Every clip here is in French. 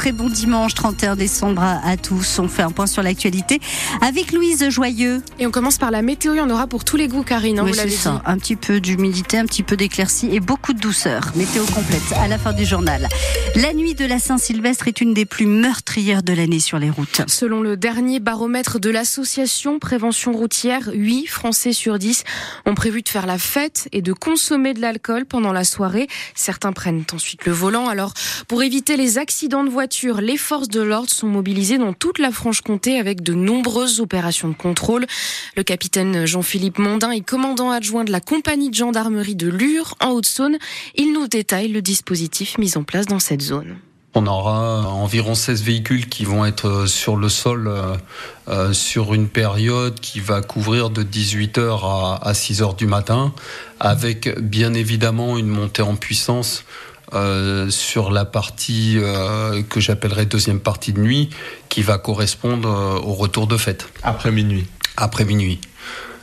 très bon dimanche 31 décembre à, tous. On fait un point sur l'actualité avec Louise Joyeux. Et on commence par la météo, il y en aura pour tous les goûts Karine, hein, oui, c'est ça. Un petit peu d'humidité, un petit peu d'éclaircie et beaucoup de douceur. Météo complète à la fin du journal. La nuit de la Saint-Sylvestre est une des plus meurtrières de l'année sur les routes. Selon le dernier baromètre de l'association Prévention routière, 8 Français sur 10 ont prévu de faire la fête et de consommer de l'alcool pendant la soirée. Certains prennent ensuite le volant. Alors, pour éviter les accidents de voiture, les forces de l'ordre sont mobilisées dans toute la Franche-Comté avec de nombreuses opérations de contrôle. Le capitaine Jean-Philippe Mondin est commandant adjoint de la compagnie de gendarmerie de Lure en Haute-Saône. Il nous détaille le dispositif mis en place dans cette zone. On aura environ 16 véhicules qui vont être sur le sol euh, euh, sur une période qui va couvrir de 18h à, 6h du matin, avec bien évidemment une montée en puissance euh, sur la partie que j'appellerais deuxième partie de nuit, qui va correspondre au retour de fête. Après minuit. Après minuit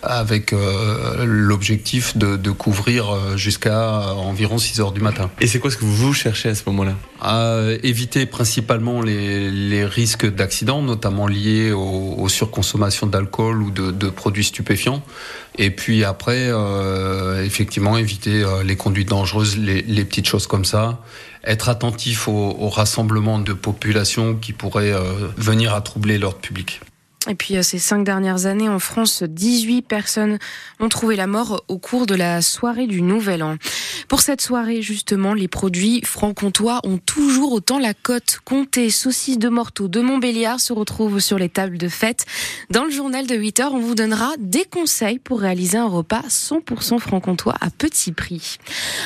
avec euh, l'objectif de, couvrir euh, jusqu'à environ 6 heures du matin. Et c'est quoi ce que vous cherchez à ce moment-là? À éviter principalement les, risques d'accidents, notamment liés aux, surconsommations d'alcool ou de, produits stupéfiants. Et puis après, euh, effectivement, éviter les conduites dangereuses, les, petites choses comme ça. Être attentif au, au rassemblement de populations qui pourraient venir à troubler l'ordre public. Et puis euh, ces cinq dernières années en France, 18 personnes ont trouvé la mort au cours de la soirée du Nouvel An. Pour cette soirée, justement, les produits franc-comtois ont toujours autant la cote. Comté, saucisses de Morteau, de Montbéliard se retrouvent sur les tables de fête. Dans le journal de 8 heures, on vous donnera des conseils pour réaliser un repas 100% franc-comtois à petit prix.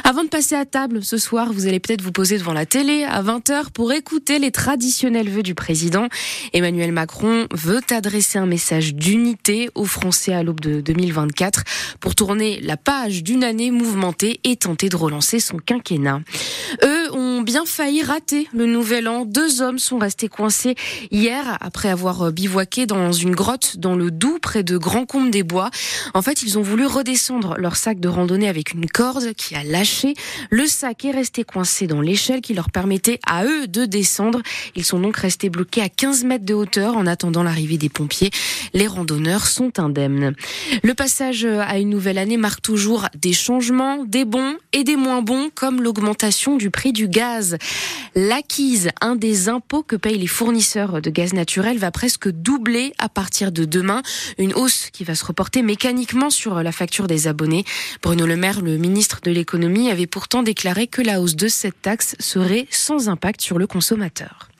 Avant de passer à table ce soir, vous allez peut-être vous poser devant la télé à 20h pour écouter les traditionnels vœux du président. Emmanuel Macron veut adresser un message d'unité aux Français à l'aube de 2024 pour tourner la page d'une année mouvementée et tenter de relancer son quinquennat. Ont bien failli rater le nouvel an. Deux hommes sont restés coincés hier après avoir bivouaqué dans une grotte dans le Doubs près de Grand Combe des Bois. En fait, ils ont voulu redescendre leur sac de randonnée avec une corde qui a lâché. Le sac est resté coincé dans l'échelle qui leur permettait à eux de descendre. Ils sont donc restés bloqués à 15 mètres de hauteur en attendant l'arrivée des pompiers. Les randonneurs sont indemnes. Le passage à une nouvelle année marque toujours des changements, des bons et des moins bons, comme l'augmentation du prix du L'acquise, un des impôts que payent les fournisseurs de gaz naturel, va presque doubler à partir de demain. Une hausse qui va se reporter mécaniquement sur la facture des abonnés. Bruno Le Maire, le ministre de l'économie, avait pourtant déclaré que la hausse de cette taxe serait sans impact sur le consommateur.